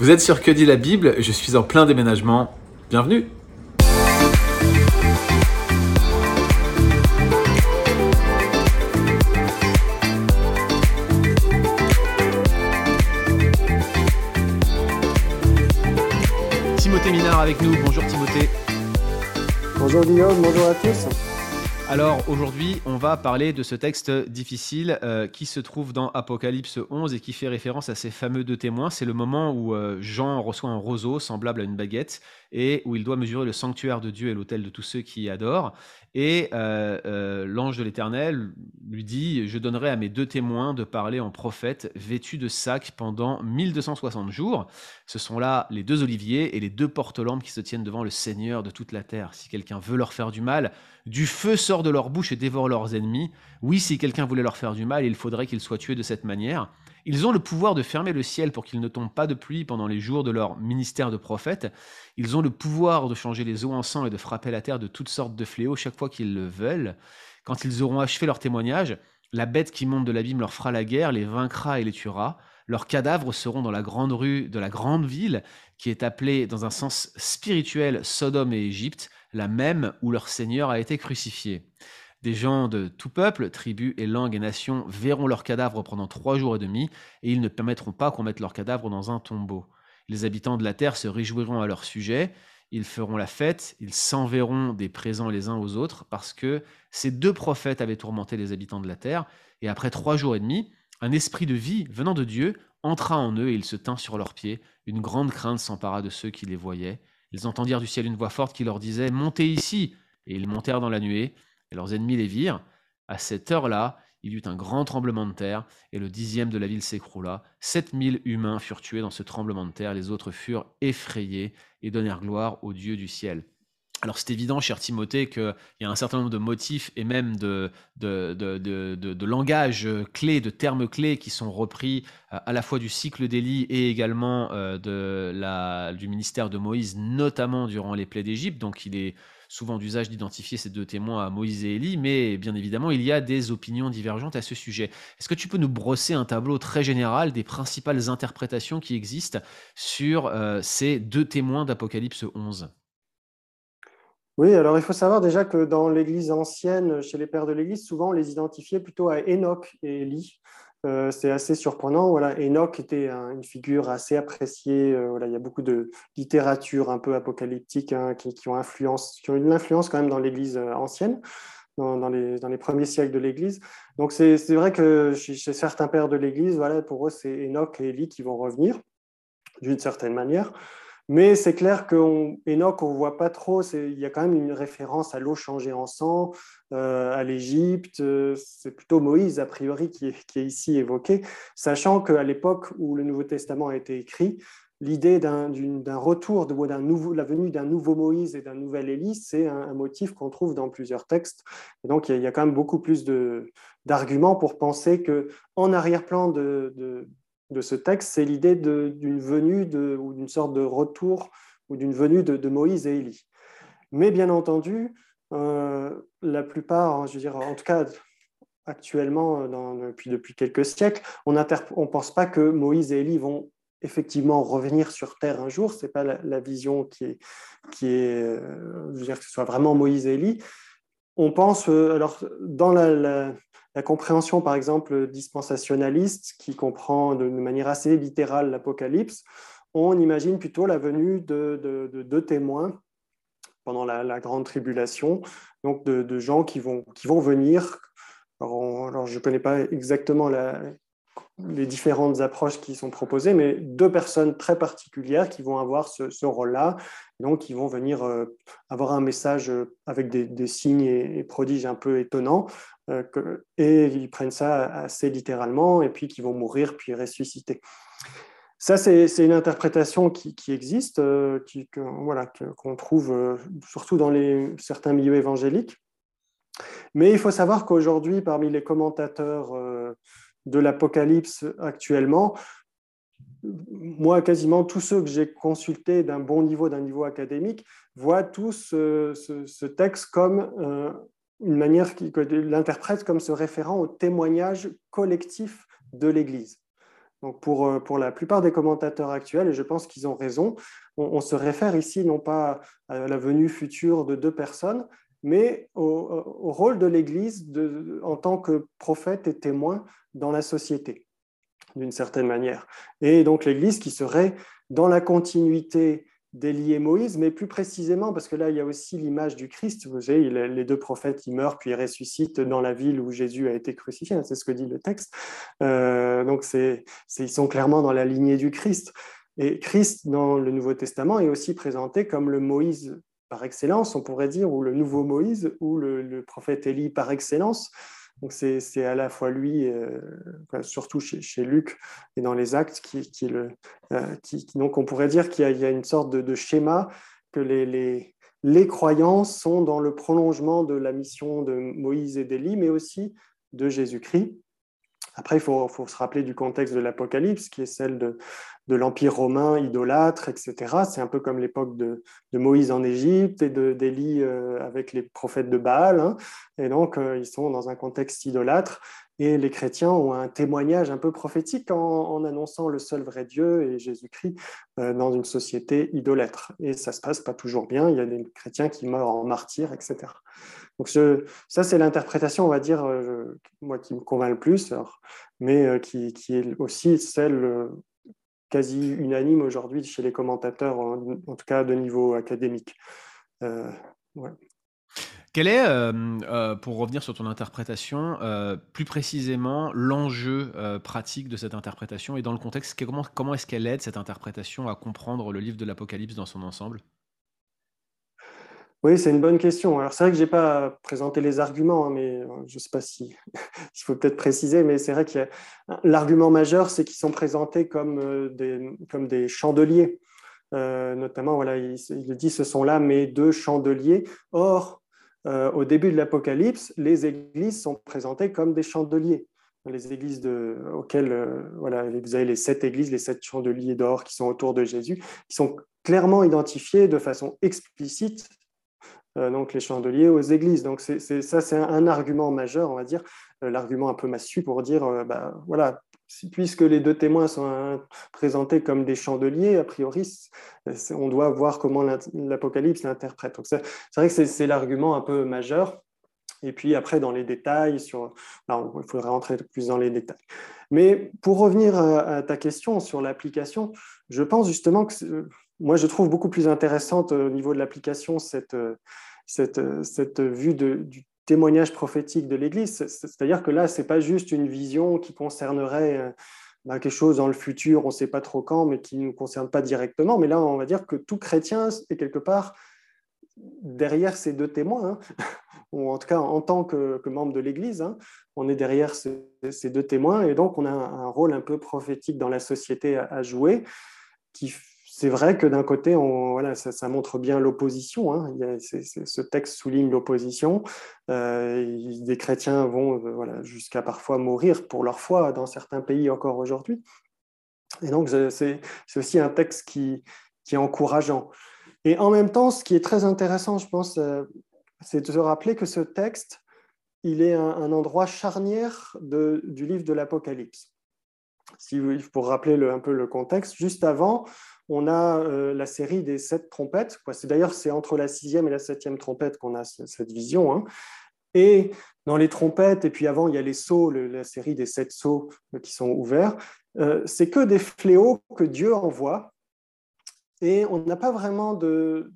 Vous êtes sur Que dit la Bible? Je suis en plein déménagement. Bienvenue Timothée Minard avec nous. Bonjour Timothée. Bonjour Guillaume, bonjour à tous. Alors aujourd'hui, on va parler de ce texte difficile euh, qui se trouve dans Apocalypse 11 et qui fait référence à ces fameux deux témoins. C'est le moment où euh, Jean reçoit un roseau semblable à une baguette et où il doit mesurer le sanctuaire de Dieu et l'autel de tous ceux qui y adorent. Et euh, l'ange de l'Éternel lui dit, je donnerai à mes deux témoins de parler en prophète vêtus de sacs pendant 1260 jours. Ce sont là les deux oliviers et les deux porte-lampes qui se tiennent devant le Seigneur de toute la terre. Si quelqu'un veut leur faire du mal, du feu sort de leur bouche et dévore leurs ennemis. Oui, si quelqu'un voulait leur faire du mal, il faudrait qu'il soit tué de cette manière. Ils ont le pouvoir de fermer le ciel pour qu'il ne tombe pas de pluie pendant les jours de leur ministère de prophète. Ils ont le pouvoir de changer les eaux en sang et de frapper la terre de toutes sortes de fléaux chaque fois qu'ils le veulent. Quand ils auront achevé leur témoignage, la bête qui monte de l'abîme leur fera la guerre, les vaincra et les tuera. Leurs cadavres seront dans la grande rue de la grande ville, qui est appelée dans un sens spirituel Sodome et Égypte, la même où leur Seigneur a été crucifié. Des gens de tout peuple, tribus et langues et nations verront leurs cadavres pendant trois jours et demi, et ils ne permettront pas qu'on mette leurs cadavres dans un tombeau. Les habitants de la terre se réjouiront à leur sujet, ils feront la fête, ils s'enverront des présents les uns aux autres, parce que ces deux prophètes avaient tourmenté les habitants de la terre, et après trois jours et demi, un esprit de vie venant de Dieu entra en eux et il se tint sur leurs pieds. Une grande crainte s'empara de ceux qui les voyaient. Ils entendirent du ciel une voix forte qui leur disait Montez ici Et ils montèrent dans la nuée et leurs ennemis les virent. À cette heure-là, il y eut un grand tremblement de terre, et le dixième de la ville s'écroula. Sept mille humains furent tués dans ce tremblement de terre, les autres furent effrayés et donnèrent gloire au Dieu du ciel. Alors c'est évident, cher Timothée, qu'il y a un certain nombre de motifs et même de, de, clés, de termes clés qui sont repris euh, à la fois du cycle d'Élie et également euh, du ministère de Moïse, notamment durant les plaies d'Égypte. Donc il est souvent d'usage d'identifier ces deux témoins à Moïse et Élie, mais bien évidemment, il y a des opinions divergentes à ce sujet. Est-ce que tu peux nous brosser un tableau très général des principales interprétations qui existent sur euh, ces deux témoins d'Apocalypse 11 oui, alors il faut savoir déjà que dans l'Église ancienne, chez les pères de l'Église, souvent on les identifiait plutôt à Enoch et Élie. Euh, c'est assez surprenant. Voilà, Enoch était une figure assez appréciée. Euh, voilà, il y a beaucoup de littérature un peu apocalyptique hein, qui, ont influence, qui ont une influence quand même dans l'Église euh, ancienne, dans, les, dans, les, premiers siècles de l'Église. Donc c'est vrai que chez, certains pères de l'Église, voilà, pour eux, c'est Enoch et Élie qui vont revenir d'une certaine manière. Mais c'est clair qu'Enoch, on ne voit pas trop, il y a quand même une référence à l'eau changée en sang, euh, à l'Égypte. C'est plutôt Moïse, a priori, qui est, ici évoqué, sachant qu'à l'époque où le Nouveau Testament a été écrit, l'idée d'un retour, de, la venue d'un nouveau Moïse et d'un nouvel Élie, c'est un, motif qu'on trouve dans plusieurs textes. Donc, il y, a, quand même beaucoup plus d'arguments pour penser qu'en arrière-plan de, de ce texte, c'est l'idée d'une venue ou d'une sorte de retour ou d'une venue de, Moïse et Élie. Mais bien entendu, euh, la plupart, je veux dire, en tout cas actuellement, depuis, depuis quelques siècles, on ne pense pas que Moïse et Élie vont effectivement revenir sur Terre un jour. Ce n'est pas la, vision qui est, qui est euh, je veux dire, que ce soit vraiment Moïse et Élie. On pense, euh, alors, dans la compréhension, par exemple, dispensationaliste, qui comprend de manière assez littérale l'Apocalypse, on imagine plutôt la venue de deux témoins pendant la, grande tribulation, donc de, gens qui vont, qui vont venir. Alors, je ne connais pas exactement la, les différentes approches qui sont proposées, mais deux personnes très particulières qui vont avoir ce, rôle-là, donc qui vont venir euh, avoir un message euh, avec des, signes et, prodiges un peu étonnants, euh, et ils prennent ça assez littéralement, et puis qui vont mourir puis ressusciter. Ça, c'est une interprétation qui, existe, qui, voilà, qu'on trouve surtout dans les, certains milieux évangéliques. Mais il faut savoir qu'aujourd'hui, parmi les commentateurs de l'Apocalypse actuellement, moi, quasiment tous ceux que j'ai consultés d'un bon niveau, d'un niveau académique, voient tous ce, texte comme euh, une manière qui l'interprète comme se référant au témoignage collectif de l'Église. Donc pour, pour la plupart des commentateurs actuels, et je pense qu'ils ont raison, on, se réfère ici non pas à la venue future de deux personnes, mais au, rôle de l'Église en tant que prophète et témoin dans la société, d'une certaine manière. Et donc l'Église qui serait dans la continuité d'Élie et Moïse, mais plus précisément, parce que là, il y a aussi l'image du Christ. Vous savez, les deux prophètes, ils meurent, puis ils ressuscitent dans la ville où Jésus a été crucifié. C'est ce que dit le texte. Euh, donc, c'est, ils sont clairement dans la lignée du Christ. Et Christ, dans le Nouveau Testament, est aussi présenté comme le Moïse par excellence, on pourrait dire, ou le nouveau Moïse, ou le, prophète Élie par excellence. Donc c'est à la fois lui, euh, surtout chez, Luc et dans les actes, qui, euh, on pourrait dire qu'il y, a une sorte de, schéma que les, les, les, croyances sont dans le prolongement de la mission de Moïse et d'Élie, mais aussi de Jésus-Christ. Après, il faut, se rappeler du contexte de l'Apocalypse, qui est celle de, de l'Empire romain idolâtre, etc. C'est un peu comme l'époque de, Moïse en Égypte et d'Élie euh, avec les prophètes de Baal. Hein. Et donc, euh, ils sont dans un contexte idolâtre. Et les chrétiens ont un témoignage un peu prophétique en, annonçant le seul vrai Dieu et Jésus-Christ euh, dans une société idolâtre. Et ça se passe pas toujours bien. Il y a des chrétiens qui meurent en martyrs, etc. Donc ça, c'est l'interprétation, on va dire, moi qui me convainc le plus, mais qui, qui, est aussi celle quasi unanime aujourd'hui chez les commentateurs, en, tout cas de niveau académique. Euh, Quel est, euh, euh, pour revenir sur ton interprétation, plus précisément l'enjeu pratique de cette interprétation et dans le contexte, comment, comment est-ce qu'elle aide cette interprétation à comprendre le livre de l'Apocalypse dans son ensemble? Oui, c'est une bonne question. Alors, c'est vrai que je n'ai pas présenté les arguments, hein, mais euh, je ne sais pas si il faut peut-être préciser, mais c'est vrai que l'argument majeur, c'est qu'ils sont présentés comme euh, des, comme des chandeliers. Euh, notamment, voilà, il, dit ce sont là mes deux chandeliers. Or, au début de l'Apocalypse, les églises sont présentées comme des chandeliers. Les églises de, auxquelles, voilà, vous avez les sept églises, les sept chandeliers d'or qui sont autour de Jésus, qui sont clairement identifiés de façon explicite donc les chandeliers aux églises. Donc c'est, ça, c'est un, argument majeur, on va dire, euh, l'argument un peu massu pour dire, euh, bah, voilà, puisque les deux témoins sont présentés comme des chandeliers, a priori, on doit voir comment l'Apocalypse l'interprète. Donc c'est, vrai que c'est, l'argument un peu majeur. Et puis après, dans les détails, sur... il faudrait rentrer plus dans les détails. Mais pour revenir à, ta question sur l'application, je pense justement que moi, je trouve beaucoup plus intéressante au niveau de l'application cette, cette, vue du témoignage prophétique de l'Église. C'est-à-dire que là, ce n'est pas juste une vision qui concernerait euh, bah, quelque chose dans le futur, on ne sait pas trop quand, mais qui ne nous concerne pas directement. Mais là, on va dire que tout chrétien est quelque part derrière ces deux témoins, hein. ou en tout cas en tant que, membre de l'Église, hein. on est derrière ces, deux témoins, et donc on a un, rôle un peu prophétique dans la société à, à jouer qui c'est vrai que d'un côté, voilà, ça, montre bien l'opposition. Hein. ce texte souligne l'opposition. Euh, des chrétiens vont euh, voilà, jusqu'à parfois mourir pour leur foi dans certains pays encore aujourd'hui. Et donc, c'est aussi un texte qui, est encourageant. Et en même temps, ce qui est très intéressant, je pense, euh, c'est de se rappeler que ce texte, il est un, endroit charnière du livre de l'Apocalypse. Si, pour rappeler un peu le contexte, juste avant, on a euh, la série des sept trompettes. D'ailleurs c'est entre la sixième et la septième trompette qu'on a cette vision. Hein. Et dans les trompettes, et puis avant il y a les sceaux, la série des sept sceaux euh, qui sont ouverts. Euh, c'est que des fléaux que Dieu envoie. Et on n'a pas vraiment de.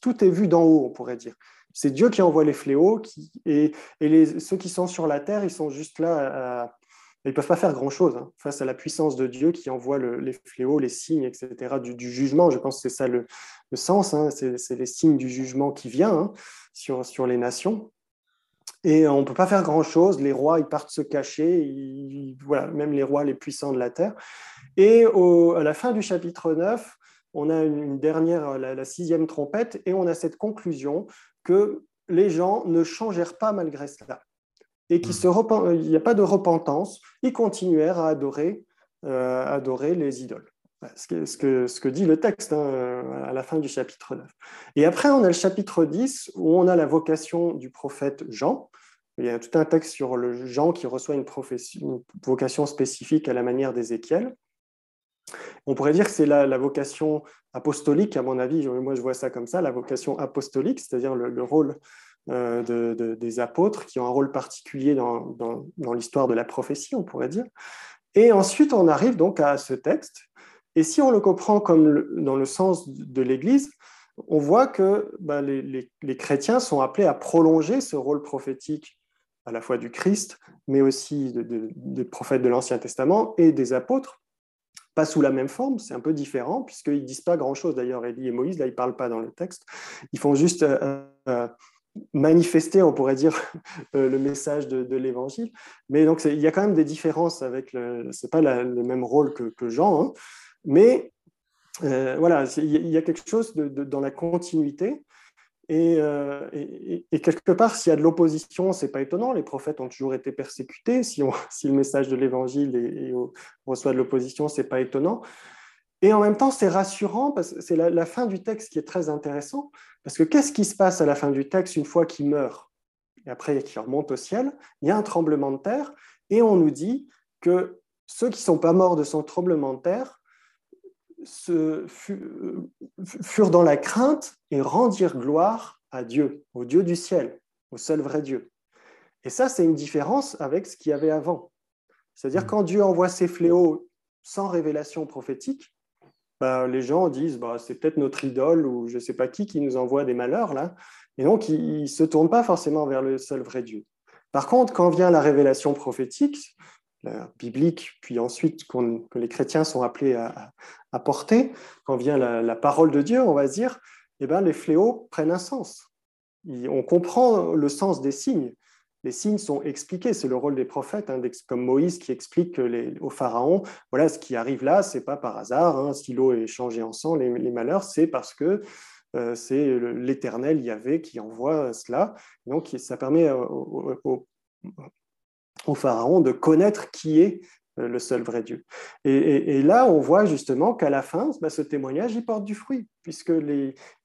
tout est vu d'en haut, on pourrait dire. C'est Dieu qui envoie les fléaux, et, ceux qui sont sur la terre, ils sont juste là à, ils ne peuvent pas faire grand-chose hein, face à la puissance de Dieu qui envoie les fléaux, les signes, etc., du, jugement. Je pense que c'est ça le, sens, hein, c'est les signes du jugement qui vient hein, sur, les nations. Et on ne peut pas faire grand-chose. Les rois, ils partent se cacher, voilà, même les rois les puissants de la terre. Et à la fin du chapitre 9, on a une dernière, la, la, sixième trompette, et on a cette conclusion que les gens ne changèrent pas malgré cela et qui hmm. se il n'y a pas de repentance, ils continuèrent à adorer, euh, adorer les idoles. Ce que, ce, que, ce que, dit le texte hein, à la fin du chapitre 9. Et après, on a le chapitre 10 où on a la vocation du prophète Jean, il y a tout un texte sur le Jean qui reçoit une, une vocation spécifique à la manière d'Ézéchiel. On pourrait dire que c'est la, vocation apostolique, à mon avis, moi je vois ça comme ça, la vocation apostolique, c'est-à-dire le, rôle euh, des apôtres qui ont un rôle particulier dans, l'histoire de la prophétie, on pourrait dire. Et ensuite, on arrive donc à ce texte. Et si on le comprend comme dans le sens de l'Église, on voit que bah, les, chrétiens sont appelés à prolonger ce rôle prophétique à la fois du Christ, mais aussi des prophètes de l'Ancien Testament et des apôtres, pas sous la même forme, c'est un peu différent, puisqu'ils ne disent pas grand-chose. D'ailleurs, Élie et Moïse, là, ils ne parlent pas dans le texte. Ils font juste euh, euh, manifester, on pourrait dire, euh, le message de, l'Évangile. Mais donc, il y a quand même des différences avec le... Ce n'est pas le même rôle que, Jean, hein. mais voilà, il y a quelque chose dans la continuité. Et, quelque part, s'il y a de l'opposition, c'est pas étonnant. Les prophètes ont toujours été persécutés. Si, si le message de l'Évangile reçoit de l'opposition, c'est pas étonnant. Et en même temps, c'est rassurant parce que c'est la, fin du texte qui est très intéressant. Parce que qu'est-ce qui se passe à la fin du texte une fois qu'il meurt? Et après qu'il remonte au ciel Il y a un tremblement de terre et on nous dit que ceux qui ne sont pas morts de son tremblement de terre se, furent dans la crainte et rendirent gloire à Dieu, au Dieu du ciel, au seul vrai Dieu. Et ça, c'est une différence avec ce qu'il y avait avant. C'est-à-dire mmh. quand Dieu envoie ses fléaux sans révélation prophétique, bah, les gens disent bah, c'est peut-être notre idole ou je ne sais pas qui qui nous envoie des malheurs là. Et donc, ils ne se tournent pas forcément vers le seul vrai Dieu. Par contre, quand vient la révélation prophétique, biblique, puis ensuite que les chrétiens sont appelés à, porter, quand vient la, parole de Dieu, on va dire, eh ben, les fléaux prennent un sens. on comprend le sens des signes. Les signes sont expliqués, c'est le rôle des prophètes, hein, comme Moïse qui explique au pharaon, voilà, ce qui arrive là, c'est pas par hasard, hein, si l'eau est changée en sang, les, malheurs, c'est parce que euh, c'est l'Éternel Yahvé qui envoie cela. Donc ça permet au pharaon de connaître qui est euh, le seul vrai Dieu. Et, là, on voit justement qu'à la fin, bah, ce témoignage, il porte du fruit, puisque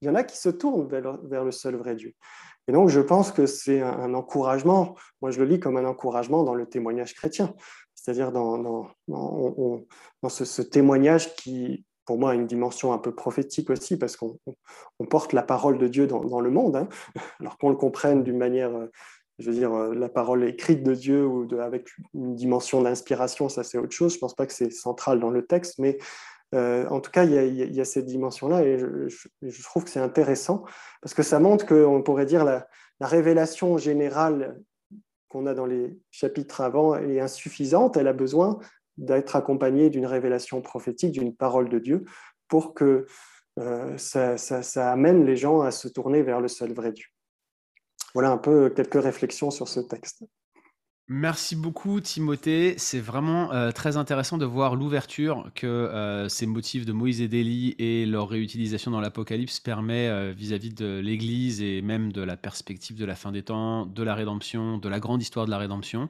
y en a qui se tournent vers, le seul vrai Dieu. Et donc, je pense que c'est un, encouragement, moi je le lis comme un encouragement dans le témoignage chrétien, c'est-à-dire dans, ce, témoignage qui, pour moi, a une dimension un peu prophétique aussi, parce qu'on porte la parole de Dieu dans, le monde, hein. alors qu'on le comprenne d'une manière euh, je veux dire, euh, la parole écrite de Dieu ou avec une dimension d'inspiration, ça c'est autre chose. Je ne pense pas que c'est central dans le texte, mais euh, en tout cas, il y, a, cette dimension-là et je, trouve que c'est intéressant parce que ça montre qu'on pourrait dire la, la révélation générale qu'on a dans les chapitres avant est insuffisante. Elle a besoin d'être accompagnée d'une révélation prophétique, d'une parole de Dieu pour que euh, ça amène les gens à se tourner vers le seul vrai Dieu. Voilà un peu quelques réflexions sur ce texte. Merci beaucoup Timothée, c'est vraiment euh, très intéressant de voir l'ouverture que euh, ces motifs de Moïse et d'Élie et leur réutilisation dans l'Apocalypse permet euh, vis-à-vis de l'Église et même de la perspective de la fin des temps, de la rédemption, de la grande histoire de la rédemption.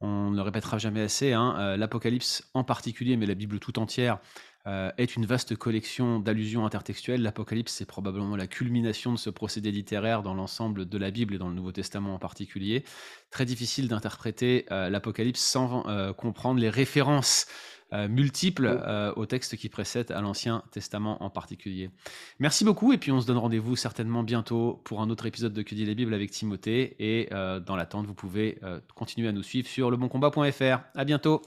On ne le répétera jamais assez, hein, l'Apocalypse en particulier, mais la Bible tout entière, euh, est une vaste collection d'allusions intertextuelles. L'Apocalypse, c'est probablement la culmination de ce procédé littéraire dans l'ensemble de la Bible et dans le Nouveau Testament en particulier. Très difficile d'interpréter euh, l'Apocalypse sans euh, comprendre les références multiples aux textes qui précèdent à l'Ancien Testament en particulier. Merci beaucoup et puis on se donne rendez-vous certainement bientôt pour un autre épisode de Que dit la Bible avec Timothée et dans l'attente vous pouvez continuer à nous suivre sur leboncombat.fr. À bientôt.